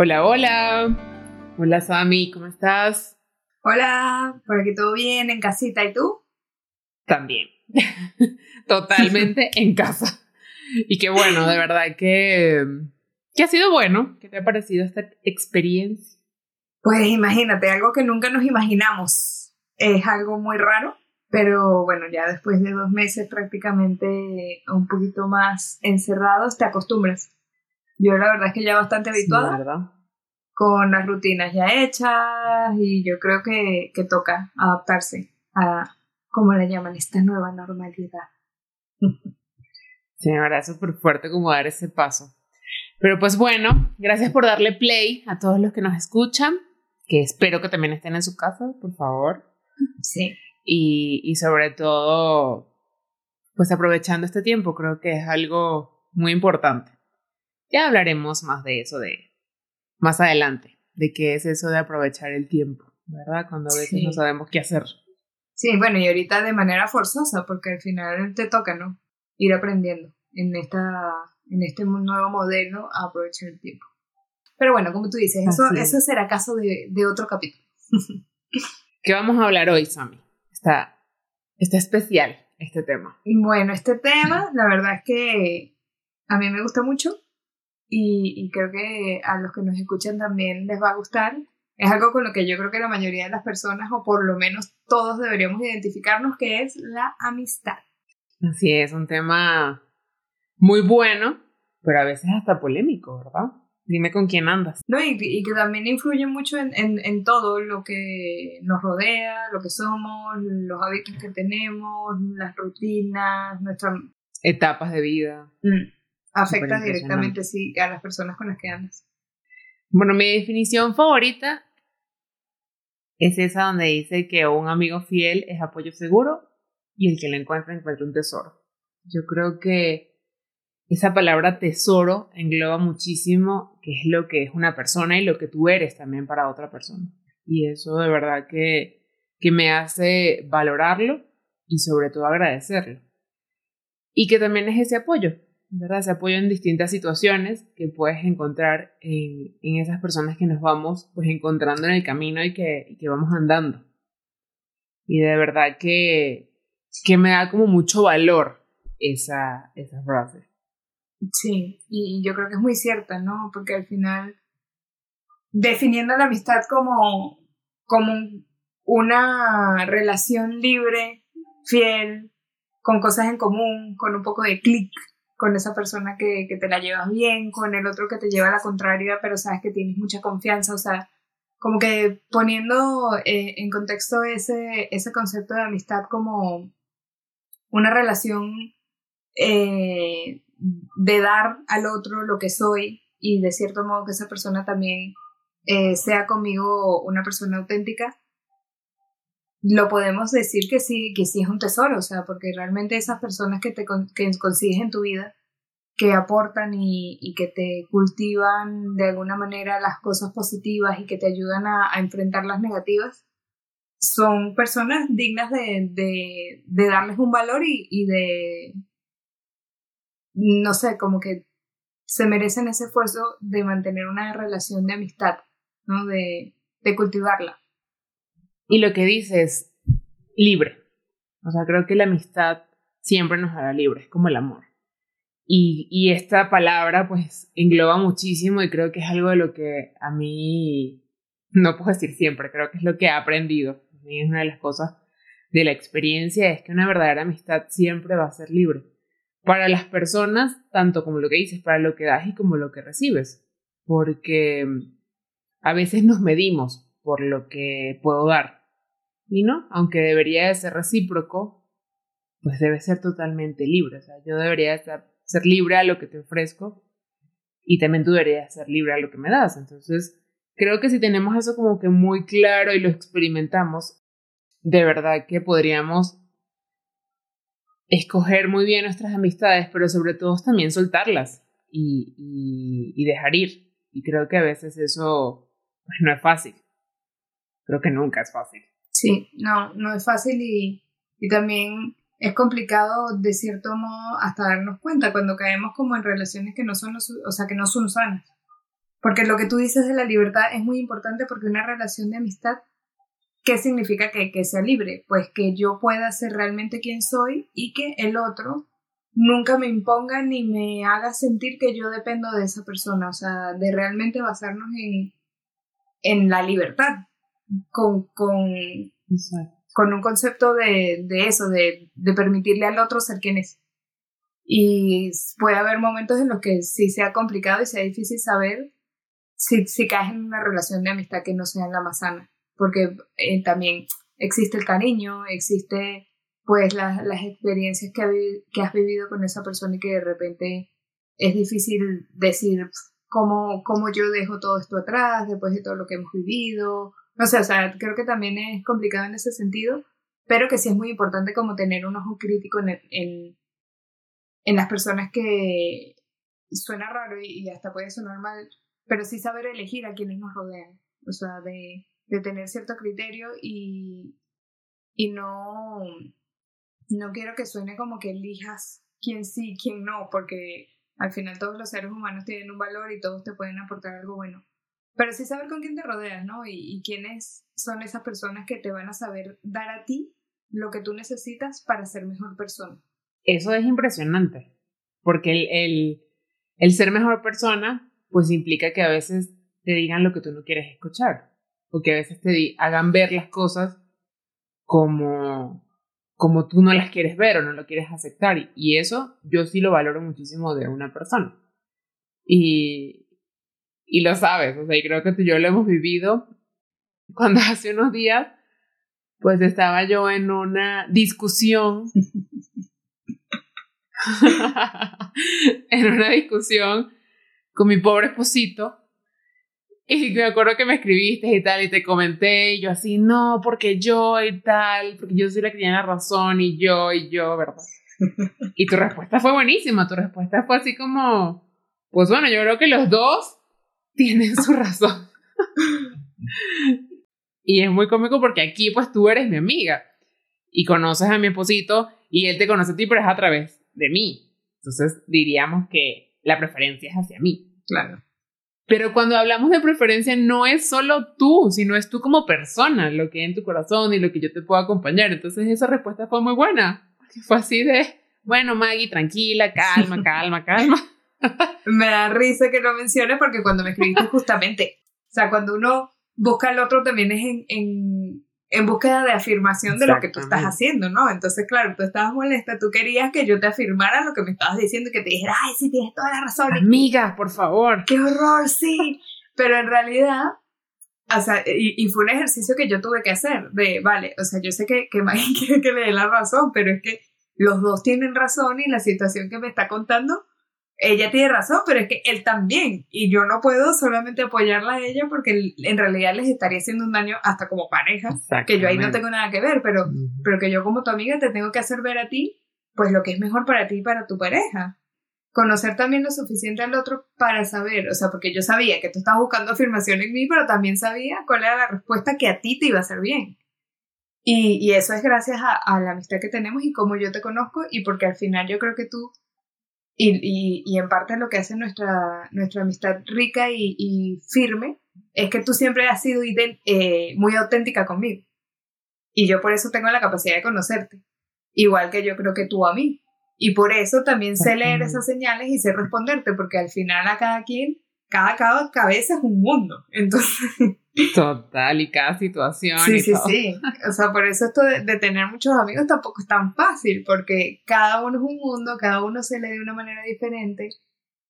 Hola, hola. Hola, Sami, ¿cómo estás? Hola, por aquí todo bien, en casita, ¿y tú? También. Totalmente en casa. Y qué bueno, de verdad que, que ha sido bueno. ¿Qué te ha parecido esta experiencia? Pues imagínate, algo que nunca nos imaginamos. Es algo muy raro, pero bueno, ya después de dos meses prácticamente un poquito más encerrados, te acostumbras. Yo la verdad es que ya bastante habituada. con las rutinas ya hechas y yo creo que, que toca adaptarse a, como le llaman, esta nueva normalidad. Sí, me parece súper fuerte como dar ese paso. Pero pues bueno, gracias por darle play a todos los que nos escuchan, que espero que también estén en su casa, por favor. Sí. Y, y sobre todo, pues aprovechando este tiempo, creo que es algo muy importante. Ya hablaremos más de eso de más adelante, de qué es eso de aprovechar el tiempo, ¿verdad? Cuando a veces no sabemos qué hacer. Sí, bueno, y ahorita de manera forzosa, porque al final te toca, ¿no? Ir aprendiendo en esta en este nuevo modelo a aprovechar el tiempo. Pero bueno, como tú dices, eso, eso será caso de, de otro capítulo. ¿Qué vamos a hablar hoy, Sami? Está, está especial este tema. Bueno, este tema, la verdad es que a mí me gusta mucho y, creo que a los que nos escuchan también les va a gustar. Es algo con lo que yo creo que la mayoría de las personas, o por lo menos todos, deberíamos identificarnos, que es la amistad. Así es, un tema muy bueno, pero a veces hasta polémico, ¿verdad? Dime con quién andas. No, y, que también influye mucho en, en, todo lo que nos rodea, lo que somos, los hábitos que tenemos, las rutinas, nuestras etapas de vida. Mm afecta directamente sí, a las personas con las que andas. Bueno, mi definición favorita es esa donde dice que un amigo fiel es apoyo seguro y el que lo encuentra encuentra un tesoro. Yo creo que esa palabra tesoro engloba muchísimo qué es lo que es una persona y lo que tú eres también para otra persona. Y eso de verdad que, que me hace valorarlo y sobre todo agradecerlo. Y que también es ese apoyo, ¿verdad? Ese apoyo en distintas situaciones que puedes encontrar en, en, esas personas que nos vamos pues encontrando en el camino y que, que vamos andando. Y de verdad que, que me da como mucho valor esa, esa frase. Sí, y yo creo que es muy cierta, ¿no? Porque al final, definiendo la amistad como, como una relación libre, fiel, con cosas en común, con un poco de clic, con esa persona que, que, te la llevas bien, con el otro que te lleva a la contraria, pero sabes que tienes mucha confianza, o sea, como que poniendo eh, en contexto ese, ese concepto de amistad como una relación eh, de dar al otro lo que soy y de cierto modo que esa persona también eh, sea conmigo una persona auténtica, lo podemos decir que sí, que sí es un tesoro, o sea, porque realmente esas personas que te que consigues en tu vida, que aportan y, que te cultivan de alguna manera las cosas positivas y que te ayudan a, a enfrentar las negativas, son personas dignas de, de, de darles un valor y, y, de, no sé, como que se merecen ese esfuerzo de mantener una relación de amistad, ¿no? De, de cultivarla. Y lo que dices, libre. O sea, creo que la amistad siempre nos hará libres, como el amor. Y, y esta palabra pues engloba muchísimo y creo que es algo de lo que a mí, no puedo decir siempre, creo que es lo que he aprendido. Y es una de las cosas de la experiencia, es que una verdadera amistad siempre va a ser libre. Para las personas, tanto como lo que dices, para lo que das y como lo que recibes. Porque a veces nos medimos por lo que puedo dar y no, aunque debería de ser recíproco, pues debe ser totalmente libre. O sea, yo debería estar, ser libre a lo que te ofrezco y también tú deberías ser libre a lo que me das. Entonces, creo que si tenemos eso como que muy claro y lo experimentamos, de verdad que podríamos escoger muy bien nuestras amistades, pero sobre todo también soltarlas y, y, dejar ir. Y creo que a veces eso pues, no es fácil. Creo que nunca es fácil. Sí, no, no es fácil y, y también es complicado de cierto modo hasta darnos cuenta cuando caemos como en relaciones que no son, o sea, que no son sanas. Porque lo que tú dices de la libertad es muy importante porque una relación de amistad, ¿qué significa que, que sea libre? Pues que yo pueda ser realmente quien soy y que el otro nunca me imponga ni me haga sentir que yo dependo de esa persona, o sea, de realmente basarnos en, en la libertad, con, con, con un concepto de, de eso, de, de, permitirle al otro ser quien es. Y puede haber momentos en los que sí sea complicado y sea difícil saber si, si caes en una relación de amistad que no sea la más sana, porque eh, también existe el cariño, existe pues las, las experiencias que, que has vivido con esa persona y que de repente es difícil decir cómo, cómo yo dejo todo esto atrás después de todo lo que hemos vivido no sé, o sea, creo que también es complicado en ese sentido, pero que sí es muy importante como tener un ojo crítico en, en, en las personas que suena raro y, hasta puede sonar mal, pero sí saber elegir a quienes nos rodean, o sea, de, de tener cierto criterio y, y no, no quiero que suene como que elijas quién sí, quién no, porque al final todos los seres humanos tienen un valor y todos te pueden aportar algo bueno. Pero sí saber con quién te rodeas, ¿no? Y, quiénes son esas personas que te van a saber dar a ti lo que tú necesitas para ser mejor persona. Eso es impresionante, porque el, el, el ser mejor persona, pues implica que a veces te digan lo que tú no quieres escuchar, o que a veces te hagan ver las cosas como, como tú no las quieres ver o no lo quieres aceptar. Y eso yo sí lo valoro muchísimo de una persona. Y, y lo sabes, o sea, y creo que tú y yo lo hemos vivido. Cuando hace unos días, pues estaba yo en una discusión, en una discusión con mi pobre esposito, y me acuerdo que me escribiste y tal, y te comenté, y yo así, no, porque yo y tal, porque yo soy la que tiene la razón, y yo, y yo, ¿verdad? Y tu respuesta fue buenísima, tu respuesta fue así como, pues bueno, yo creo que los dos tienen su razón. y es muy cómico porque aquí pues tú eres mi amiga y conoces a mi esposito y él te conoce a ti, pero es a través de mí. Entonces diríamos que la preferencia es hacia mí. Claro. Pero cuando hablamos de preferencia no es solo tú, sino es tú como persona, lo que hay en tu corazón y lo que yo te puedo acompañar. Entonces esa respuesta fue muy buena. Fue así de, bueno, Maggie, tranquila, calma, calma, calma me da risa que lo menciones porque cuando me escribiste justamente, o sea, cuando uno busca al otro también es en, en, en búsqueda de afirmación de lo que tú estás haciendo, ¿no? Entonces, claro, tú estabas molesta, tú querías que yo te afirmara lo que me estabas diciendo y que te dijera, ay, sí, tienes toda la razón. Amiga, por favor. Qué horror, sí. Pero en realidad, o sea, y, y, fue un ejercicio que yo tuve que hacer, de, vale, o sea, yo sé que, que Maggie quiere que le dé la razón, pero es que los dos tienen razón y la situación que me está contando ella tiene razón, pero es que él también. Y yo no puedo solamente apoyarla a ella porque en realidad les estaría haciendo un daño hasta como pareja, que yo ahí no tengo nada que ver, pero, pero que yo como tu amiga te tengo que hacer ver a ti, pues lo que es mejor para ti y para tu pareja. Conocer también lo suficiente al otro para saber, o sea, porque yo sabía que tú estabas buscando afirmación en mí, pero también sabía cuál era la respuesta que a ti te iba a hacer bien. Y, y eso es gracias a, a la amistad que tenemos y cómo yo te conozco y porque al final yo creo que tú y, y, en parte lo que hace nuestra, nuestra amistad rica y, y firme es que tú siempre has sido eh, muy auténtica conmigo. Y yo por eso tengo la capacidad de conocerte. Igual que yo creo que tú a mí. Y por eso también sé leer esas señales y sé responderte, porque al final a cada quien, cada, cada cabeza es un mundo. Entonces, Total, y cada situación. Sí, sí, sí. O sea, por eso esto de, tener muchos amigos tampoco es tan fácil, porque cada uno es un mundo, cada uno se lee de una manera diferente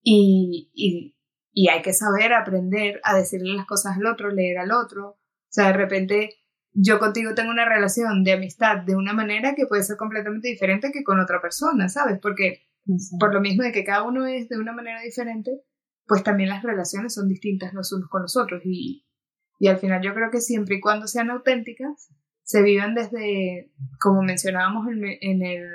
y, y, y hay que saber aprender a decirle las cosas al otro, leer al otro. O sea, de repente yo contigo tengo una relación de amistad de una manera que puede ser completamente diferente que con otra persona, ¿sabes? Porque por lo mismo de que cada uno es de una manera diferente, pues también las relaciones son distintas los unos con los otros y, y al final yo creo que siempre y cuando sean auténticas, se viven desde, como mencionábamos en, en el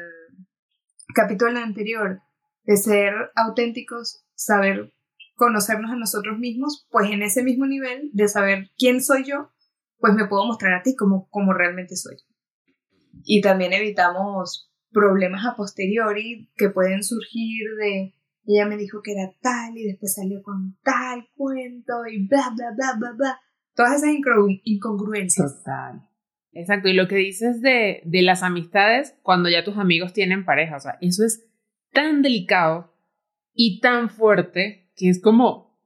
capítulo anterior, de ser auténticos, saber conocernos a nosotros mismos, pues en ese mismo nivel de saber quién soy yo, pues me puedo mostrar a ti como, como realmente soy. Y también evitamos problemas a posteriori que pueden surgir de ella me dijo que era tal y después salió con tal cuento y bla, bla, bla, bla, bla. Todas esas incongruencias. Total. Exacto, y lo que dices de, de las amistades cuando ya tus amigos tienen pareja, o sea, eso es tan delicado y tan fuerte que es como,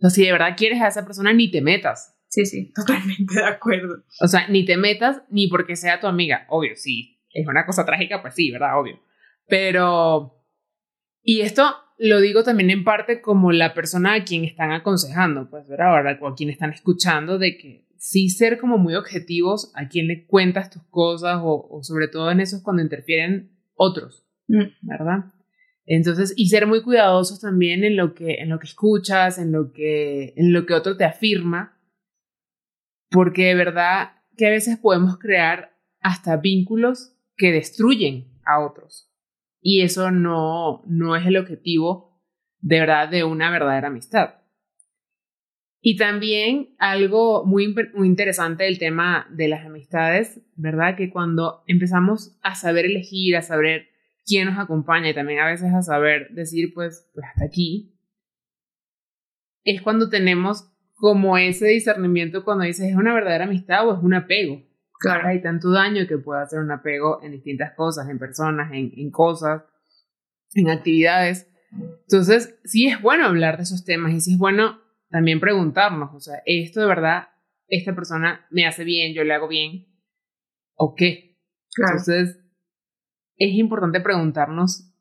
o si de verdad quieres a esa persona, ni te metas. Sí, sí, totalmente de acuerdo. O sea, ni te metas ni porque sea tu amiga. Obvio, sí. Es una cosa trágica, pues sí, ¿verdad? Obvio. Pero... Y esto lo digo también en parte como la persona a quien están aconsejando, pues, ¿verdad? Ahora, o a quien están escuchando, de que sí ser como muy objetivos a quien le cuentas tus cosas o, sobre todo en esos cuando interfieren otros, mm. ¿verdad? Entonces, y ser muy cuidadosos también en lo que, en lo que escuchas, en lo que, en lo que otro te afirma, porque de verdad que a veces podemos crear hasta vínculos que destruyen a otros. Y eso no, no es el objetivo de verdad de una verdadera amistad. Y también algo muy, muy interesante del tema de las amistades, ¿verdad? Que cuando empezamos a saber elegir, a saber quién nos acompaña y también a veces a saber decir, pues, pues hasta aquí, es cuando tenemos como ese discernimiento cuando dices, ¿es una verdadera amistad o es un apego? Claro. Hay tanto daño que puede hacer un apego en distintas cosas, en personas, en, en cosas, en actividades. Entonces, sí es bueno hablar de esos temas y sí es bueno también preguntarnos, o sea, ¿esto de verdad, esta persona me hace bien, yo le hago bien? ¿O qué? Entonces, es importante preguntarnos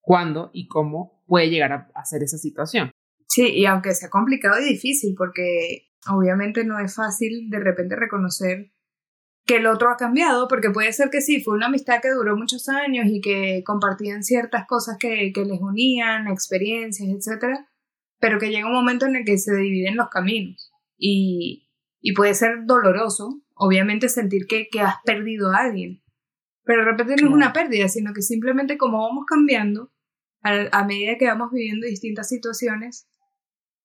cuándo y cómo puede llegar a, a ser esa situación. Sí, y aunque sea complicado y difícil, porque obviamente no es fácil de repente reconocer que el otro ha cambiado, porque puede ser que sí, fue una amistad que duró muchos años y que compartían ciertas cosas que, que les unían, experiencias, etcétera, pero que llega un momento en el que se dividen los caminos. Y, y puede ser doloroso, obviamente, sentir que, que has perdido a alguien, pero de repente no es una pérdida, sino que simplemente como vamos cambiando, a, a medida que vamos viviendo distintas situaciones,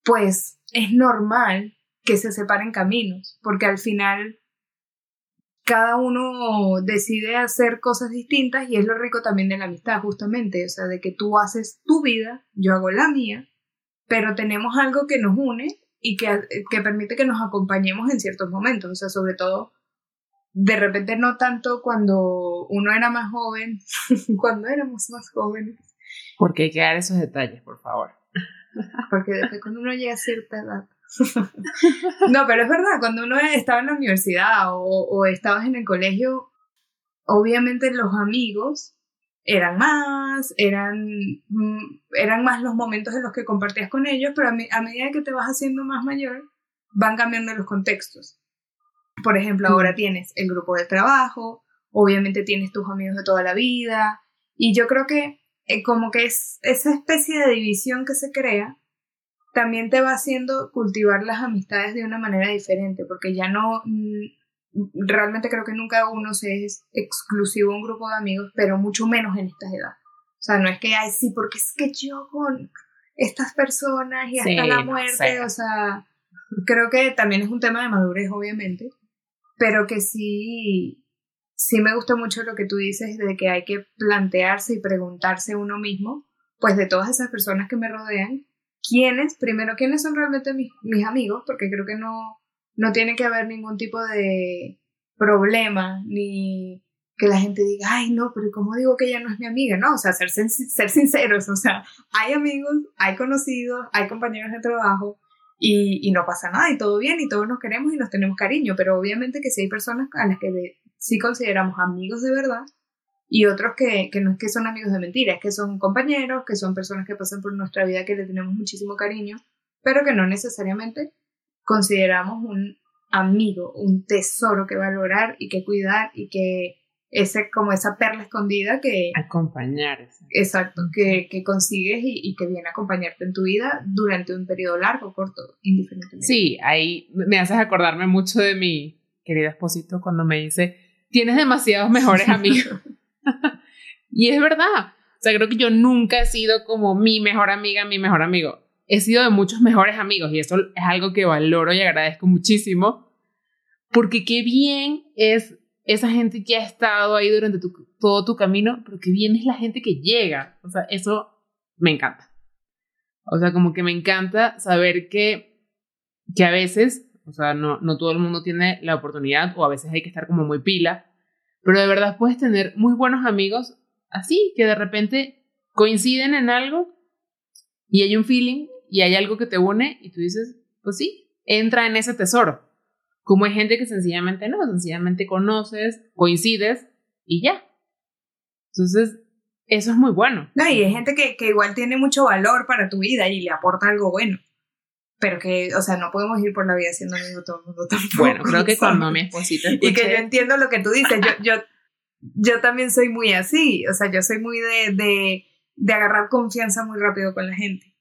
pues es normal que se separen caminos, porque al final cada uno decide hacer cosas distintas y es lo rico también de la amistad, justamente, o sea, de que tú haces tu vida, yo hago la mía, pero tenemos algo que nos une y que, que permite que nos acompañemos en ciertos momentos, o sea, sobre todo, de repente no tanto cuando uno era más joven, cuando éramos más jóvenes. Porque hay que dar esos detalles, por favor. Porque desde cuando uno llega a cierta edad. no, pero es verdad, cuando uno estaba en la universidad o, o estabas en el colegio, obviamente los amigos eran más, eran, mm, eran más los momentos en los que compartías con ellos, pero a, a, medida que te vas haciendo más mayor, van cambiando los contextos. Por ejemplo, ahora mm. tienes el grupo de trabajo, obviamente tienes tus amigos de toda la vida, y yo creo que eh, como que es esa especie de división que se crea, también te va haciendo cultivar las amistades de una manera diferente, porque ya no, mm, realmente creo que nunca uno se es exclusivo a un grupo de amigos, pero mucho menos en estas edades. O sea, no es que, ay, sí, porque es que yo con estas personas y hasta la muerte, o sea, creo que también es un tema de madurez, obviamente, pero que sí, sí me gusta mucho lo que tú dices de que hay que plantearse y preguntarse uno mismo, pues de todas esas personas que me rodean, quiénes, primero, quiénes son realmente mis, mis amigos, porque creo que no, no tiene que haber ningún tipo de problema, ni que la gente diga, ay, no, pero ¿cómo digo que ella no es mi amiga? No, o sea, ser, ser sinceros, o sea, hay amigos, hay conocidos, hay compañeros de trabajo, y, y, no pasa nada y todo bien y todos nos queremos y nos tenemos cariño, pero obviamente que si hay personas a las que sí consideramos amigos de verdad y otros que, que no es que son amigos de mentiras, que son compañeros, que son personas que pasan por nuestra vida que le tenemos muchísimo cariño, pero que no necesariamente consideramos un amigo, un tesoro que valorar y que cuidar y que ese, como esa perla escondida que... Acompañar. Exacto, que, que consigues y, y, que viene a acompañarte en tu vida durante un periodo largo o corto, indiferentemente. Sí, ahí me haces acordarme mucho de mi querido esposito cuando me dice, tienes demasiados mejores amigos. Y es verdad. O sea, creo que yo nunca he sido como mi mejor amiga, mi mejor amigo. He sido de muchos mejores amigos y eso es algo que valoro y agradezco muchísimo. Porque qué bien es esa gente que ha estado ahí durante todo tu camino, pero qué bien es la gente que llega. O sea, eso me encanta. O sea, como que me encanta saber que, que a veces, o sea, no, no todo el mundo tiene la oportunidad o a veces hay que estar como muy pila pero de verdad puedes tener muy buenos amigos así, que de repente coinciden en algo y hay un feeling y hay algo que te une y tú dices, pues sí, entra en ese tesoro. Como hay gente que sencillamente no, sencillamente conoces, coincides y ya. Entonces, eso es muy bueno. No, y hay gente que, que igual tiene mucho valor para tu vida y le aporta algo bueno pero que, o sea, no podemos ir por la vida siendo amigos todo el mundo tampoco. Bueno, creo que cuando mi esposita Y que yo entiendo lo que tú dices, yo, yo, yo también soy muy así, o sea, yo soy muy de, de, de agarrar confianza muy rápido con la gente.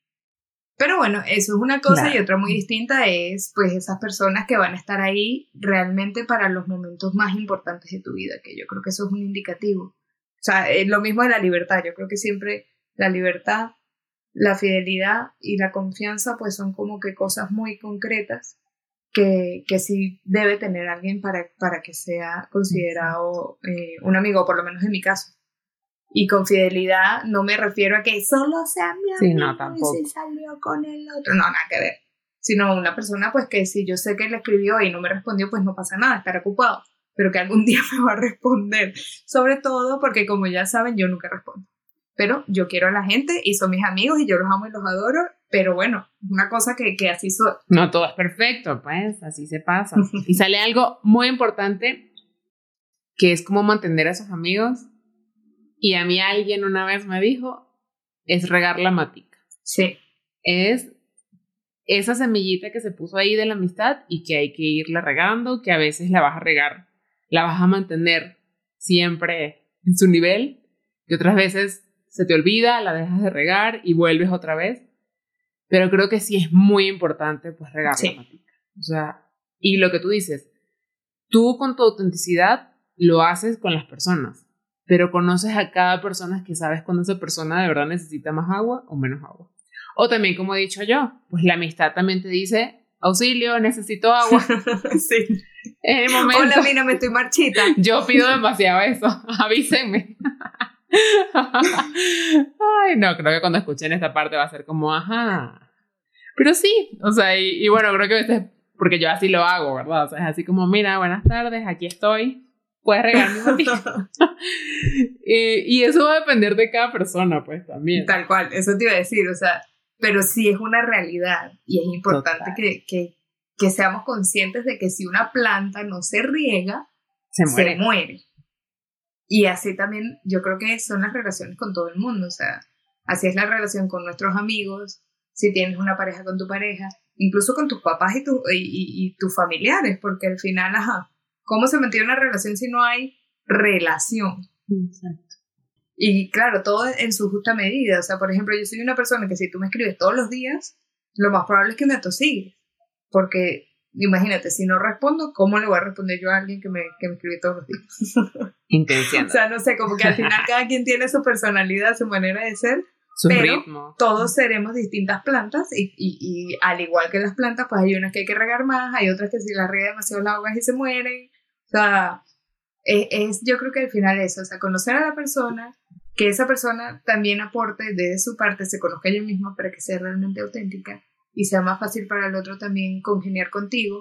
Pero bueno, eso es una cosa y otra muy distinta es pues esas personas que van a estar ahí realmente para los momentos más importantes de tu vida, que yo creo que eso es un indicativo. O sea, es lo mismo de la libertad, yo creo que siempre la libertad la fidelidad y la confianza pues son como que cosas muy concretas que, que sí debe tener alguien para, para que sea considerado eh, un amigo, por lo menos en mi caso. Y con fidelidad no me refiero a que solo sea mi amigo y se salió con el otro. No, nada que ver. Sino una persona pues que si yo sé que le escribió y no me respondió, pues no pasa nada, estar ocupado. Pero que algún día me va a responder. Sobre todo porque como ya saben, yo nunca respondo pero yo quiero a la gente y son mis amigos y yo los amo y los adoro, pero bueno, una cosa que, que así. No todo es perfecto, pues así se pasa. y sale algo muy importante que es como mantener a esos amigos. Y a mí alguien una vez me dijo, es regar la matica. Sí. Es esa semillita que se puso ahí de la amistad y que hay que irla regando, que a veces la vas a regar, la vas a mantener siempre en su nivel, que otras veces se te olvida, la dejas de regar y vuelves otra vez. Pero creo que sí es muy importante pues regar la matica. O sea, y lo que tú dices, tú con tu autenticidad lo haces con las personas, pero conoces a cada persona que sabes cuando esa persona de verdad necesita más agua o menos agua. O también, como he dicho yo, pues la amistad también te dice, auxilio, necesito agua. sí. En el momento, Hola, mira, me estoy marchita. Yo pido demasiado eso, avísenme. Ay, no, creo que cuando escuchen esta parte va a ser como, ajá. Pero sí, o sea, y, bueno, creo que a veces, porque yo así lo hago, ¿verdad? O sea, es así como, mira, buenas tardes, aquí estoy, puedes regar mi y, y eso va a depender de cada persona, pues también. Tal cual, eso te iba a decir, o sea, pero sí es una realidad y es importante que, que, que, seamos conscientes de que si una planta no se riega, se muere. Se muere. Y así también yo creo que son las relaciones con todo el mundo, o sea, así es la relación con nuestros amigos, si tienes una pareja con tu pareja, incluso con tus papás y, tu, y, tus familiares, porque al final, ajá, ¿cómo se mantiene una relación si no hay relación? Exacto. Y claro, todo en su justa medida, o sea, por ejemplo, yo soy una persona que si tú me escribes todos los días, lo más probable es que me atosigues, porque imagínate, si no respondo, ¿cómo le voy a responder yo a alguien que me, que me escribe todos los días? Intención. o sea, no sé, como que al final cada quien tiene su personalidad, su manera de ser. Su pero ritmo. Todos seremos distintas plantas y, y, y, al igual que las plantas, pues hay unas que hay que regar más, hay otras que si las rega demasiado la ahogas y se mueren. O sea, es, es, yo creo que al final eso, o sea, conocer a la persona, que esa persona también aporte de su parte, se conozca ella misma para que sea realmente auténtica y sea más fácil para el otro también congeniar contigo.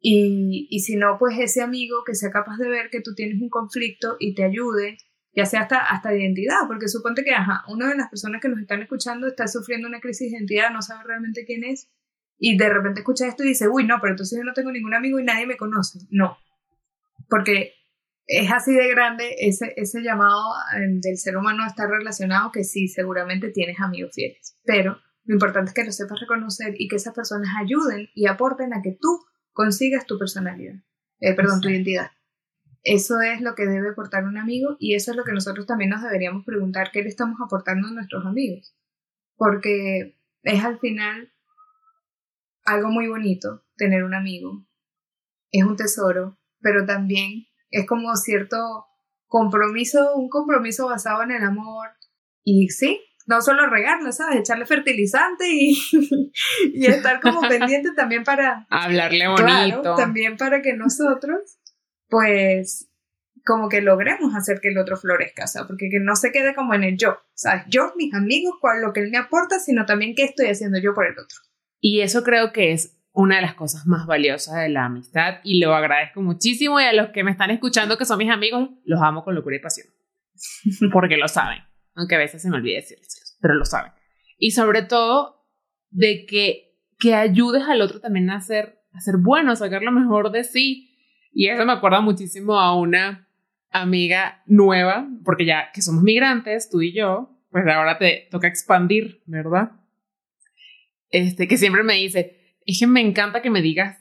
Y, y si no, pues ese amigo que sea capaz de ver que tú tienes un conflicto y te ayude, ya sea hasta, hasta de identidad, porque suponte que, ajá, una de las personas que nos están escuchando está sufriendo una crisis de identidad, no sabe realmente quién es, y de repente escucha esto y dice, uy, no, pero entonces yo no tengo ningún amigo y nadie me conoce. No, porque es así de grande ese, ese llamado eh, del ser humano a estar relacionado que sí, seguramente tienes amigos fieles, pero lo importante es que lo sepas reconocer y que esas personas ayuden y aporten a que tú consigas tu personalidad, eh, perdón, tu identidad. Eso es lo que debe aportar un amigo y eso es lo que nosotros también nos deberíamos preguntar, ¿qué le estamos aportando a nuestros amigos? Porque es al final algo muy bonito tener un amigo, es un tesoro, pero también es como cierto compromiso, un compromiso basado en el amor. Y sí, no solo regarlo, ¿sabes? Echarle fertilizante y, y estar como pendiente también para... Hablarle bonito. también para que nosotros, pues, como que logremos hacer que el otro florezca, o sea, porque que no se quede como en el yo, ¿sabes? Yo, mis amigos, cuál lo que él me aporta, sino también qué estoy haciendo yo por el otro. Y eso creo que es una de las cosas más valiosas de la amistad y lo agradezco muchísimo y a los que me están escuchando que son mis amigos, los amo con locura y pasión. Porque lo saben, aunque a veces se me olvide decirles, pero lo saben. Y sobre todo de que, que ayudes al otro también a ser, a ser bueno, a sacar lo mejor de sí. Y eso me acuerda muchísimo a una amiga nueva, porque ya que somos migrantes, tú y yo, pues ahora te toca expandir, ¿verdad? Este, que siempre me dice, es que me encanta que me digas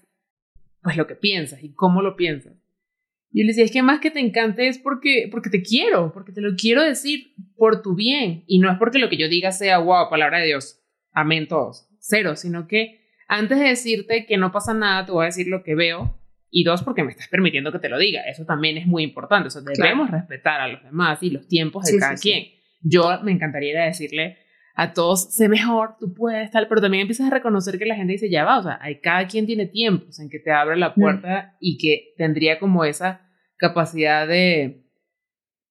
pues lo que piensas y cómo lo piensas. Y yo le decía, es que más que te encante es porque, porque te quiero, porque te lo quiero decir por tu bien. Y no es porque lo que yo diga sea, wow, palabra de Dios, amén todos, cero, sino que antes de decirte que no pasa nada, te voy a decir lo que veo. Y dos, porque me estás permitiendo que te lo diga. Eso también es muy importante. O sea, debemos respetar a los demás y los tiempos de cada quien. Yo me encantaría decirle a todos, sé mejor, tú puedes, tal, pero también empiezas a reconocer que la gente dice, ya va, o sea, hay, cada quien tiene tiempos en que te abre la puerta y que tendría como esa capacidad de,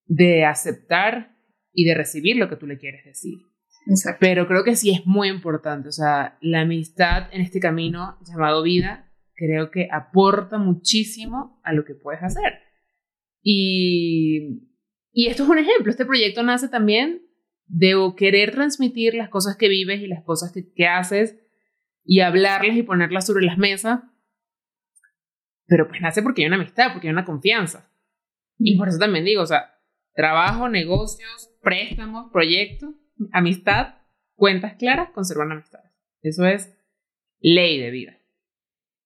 de aceptar y de recibir lo que tú le quieres decir. Exacto. Pero creo que sí es muy importante, o sea, la amistad en este camino llamado vida, creo que aporta muchísimo a lo que puedes hacer. Y, y esto es un ejemplo, este proyecto nace también de querer transmitir las cosas que vives y las cosas que, haces y hablarlas y ponerlas sobre las mesas. Pero pues nace porque hay una amistad, porque hay una confianza. Y por eso también digo, o sea, trabajo, negocios, préstamos, proyectos, amistad, cuentas claras, conservar amistades. Eso es ley de vida.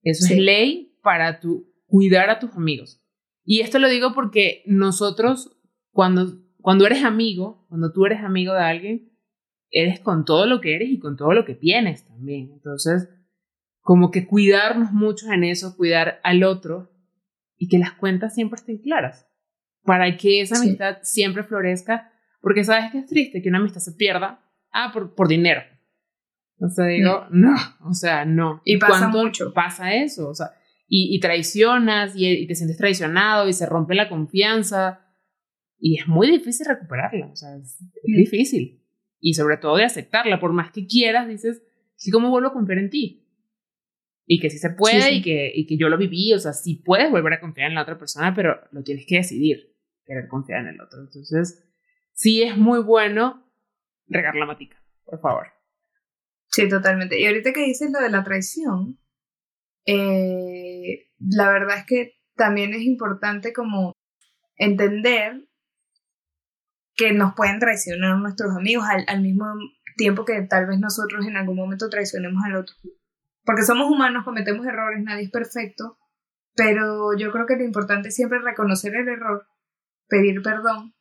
Eso es ley para tu, cuidar a tus amigos. Y esto lo digo porque nosotros, cuando cuando eres amigo, cuando tú eres amigo de alguien, eres con todo lo que eres y con todo lo que tienes también. Entonces, como que cuidarnos mucho en eso, cuidar al otro y que las cuentas siempre estén claras para que esa amistad siempre florezca, porque sabes que es triste que una amistad se pierda, ah, por, por dinero. O sea, digo, mm. no, o sea, no. Y pasa mucho. Pasa eso, o sea, y, traicionas y, y, te sientes traicionado y se rompe la confianza y es muy difícil recuperarla, o sea, es, difícil. Y sobre todo de aceptarla, por más que quieras, dices, sí, ¿cómo vuelvo a confiar en ti? Y que sí se puede Y, que, y que yo lo viví, o sea, sí puedes volver a confiar en la otra persona, pero lo tienes que decidir, querer confiar en el otro. Entonces, sí es muy bueno regar la matica, por favor. Sí, totalmente. Y ahorita que dices lo de la traición, eh, la verdad es que también es importante como entender que nos pueden traicionar nuestros amigos al, mismo tiempo que tal vez nosotros en algún momento traicionemos al otro. Porque somos humanos, cometemos errores, nadie es perfecto, pero yo creo que lo importante es siempre reconocer el error, pedir perdón,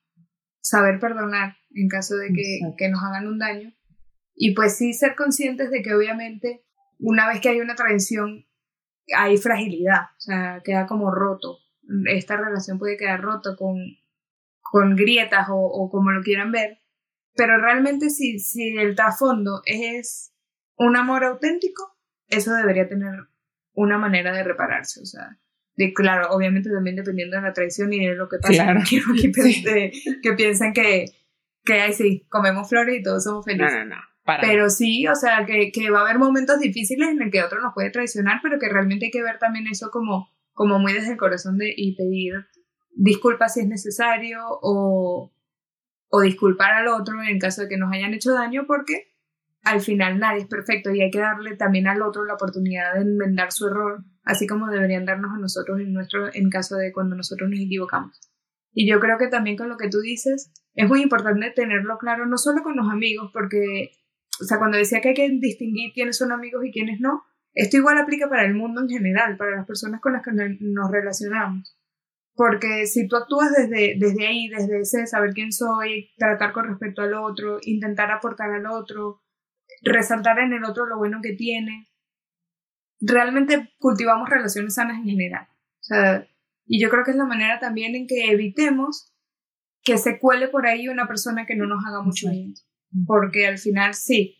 saber perdonar en caso de que, que nos hagan un daño. Y pues sí ser conscientes de que obviamente una vez que hay una traición hay fragilidad, o sea, queda como roto. Esta relación puede quedar rota con con grietas o, como lo quieran ver, pero realmente si, si el trasfondo es un amor auténtico, eso debería tener una manera de repararse, o sea, de, claro, obviamente también dependiendo de la traición y de lo que pasa, claro. que, que piensen que, que ahí sí, comemos flores y todos somos felices. No, no, no. Pero sí, o sea, que, que, va a haber momentos difíciles en el que otro nos puede traicionar, pero que realmente hay que ver también eso como, como muy desde el corazón de, y pedir disculpa si es necesario o, o disculpar al otro en caso de que nos hayan hecho daño porque al final nadie es perfecto y hay que darle también al otro la oportunidad de enmendar su error, así como deberían darnos a nosotros en nuestro en caso de cuando nosotros nos equivocamos. Y yo creo que también con lo que tú dices es muy importante tenerlo claro no solo con los amigos, porque o sea, cuando decía que hay que distinguir quiénes son amigos y quiénes no, esto igual aplica para el mundo en general, para las personas con las que nos relacionamos Porque si tú actúas desde, desde ahí, desde ese saber quién soy, tratar con respeto al otro, intentar aportar al otro, resaltar en el otro lo bueno que tiene, realmente cultivamos relaciones sanas en general. O sea, y yo creo que es la manera también en que evitemos que se cuele por ahí una persona que no nos haga mucho bien. Porque al final sí,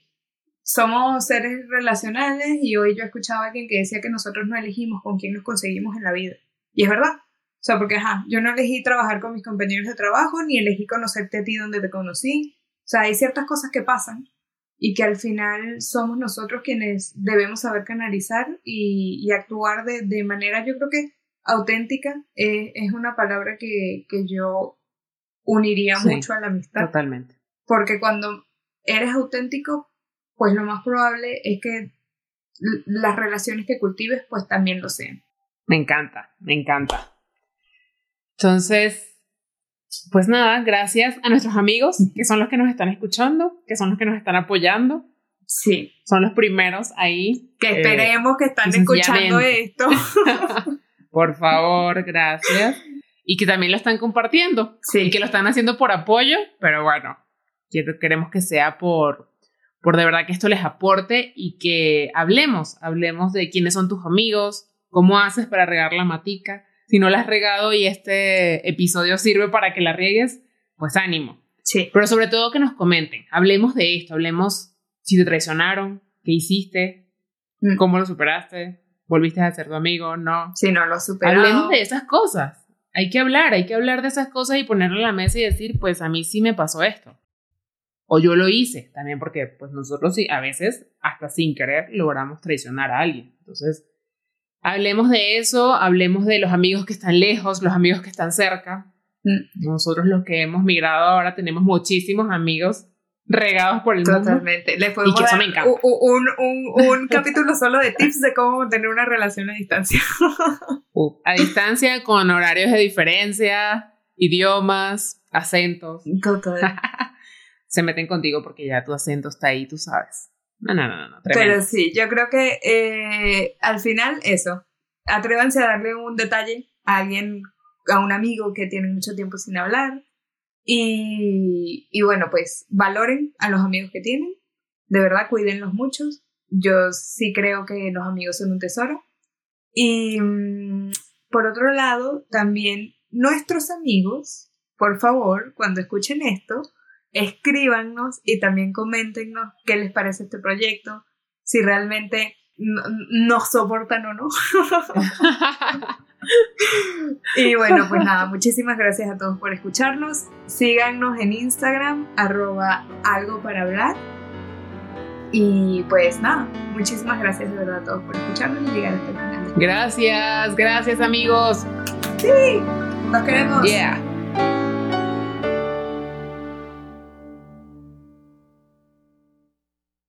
somos seres relacionales y hoy yo escuchaba a alguien que decía que nosotros no elegimos con quién nos conseguimos en la vida. Y es verdad. O sea, porque ajá, yo no elegí trabajar con mis compañeros de trabajo, ni elegí conocerte a ti donde te conocí. O sea, hay ciertas cosas que pasan y que al final somos nosotros quienes debemos saber canalizar y, y actuar de, de, manera, yo creo que auténtica eh, es una palabra que, que yo uniría mucho a la amistad. Totalmente. Porque cuando eres auténtico, pues lo más probable es que las relaciones que cultives pues también lo sean. Me encanta, me encanta. Entonces, pues nada, gracias a nuestros amigos, que son los que nos están escuchando, que son los que nos están apoyando. Sí. Son los primeros ahí. Que eh, esperemos que están escuchando esto. Por favor, gracias. Y que también lo están compartiendo. Sí. Y que lo están haciendo por apoyo, pero bueno, queremos que sea por, por de verdad que esto les aporte y que hablemos, hablemos de quiénes son tus amigos, cómo haces para regar la matica. Si no la has regado y este episodio sirve para que la riegues, pues ánimo. Sí. Pero sobre todo que nos comenten, hablemos de esto, hablemos si te traicionaron, qué hiciste, mm. cómo lo superaste, volviste a ser tu amigo, no. Si no lo superaste. Hablemos de esas cosas. Hay que hablar, hay que hablar de esas cosas y ponerlo en la mesa y decir, pues a mí sí me pasó esto. O yo lo hice también porque pues nosotros sí, a veces hasta sin querer logramos traicionar a alguien. Entonces, hablemos de eso, hablemos de los amigos que están lejos, los amigos que están cerca. Mm. Nosotros los que hemos migrado ahora tenemos muchísimos amigos regados por el Totalmente. mundo. Totalmente. y eso me encanta. Un, un, un capítulo solo de tips de cómo mantener una relación a distancia. a distancia con horarios de diferencia, idiomas, acentos. Total. se meten contigo porque ya tu acento está ahí, tú sabes. No, no, no, no. Pero sí, yo creo que eh, al final eso. Atrévanse a darle un detalle a alguien, a un amigo que tiene mucho tiempo sin hablar. Y, y bueno, pues valoren a los amigos que tienen. De verdad, cuídenlos muchos. Yo sí creo que los amigos son un tesoro. Y mm, por otro lado, también nuestros amigos, por favor, cuando escuchen esto, escríbanos y también coméntenos qué les parece este proyecto, si realmente nos soportan o no. y bueno, pues nada, muchísimas gracias a todos por escucharnos. Síganos en Instagram, arroba algo para hablar. Y pues nada, muchísimas gracias de verdad a todos por escucharnos y llegar hasta el final. Gracias, gracias amigos. Sí, nos queremos. Yeah.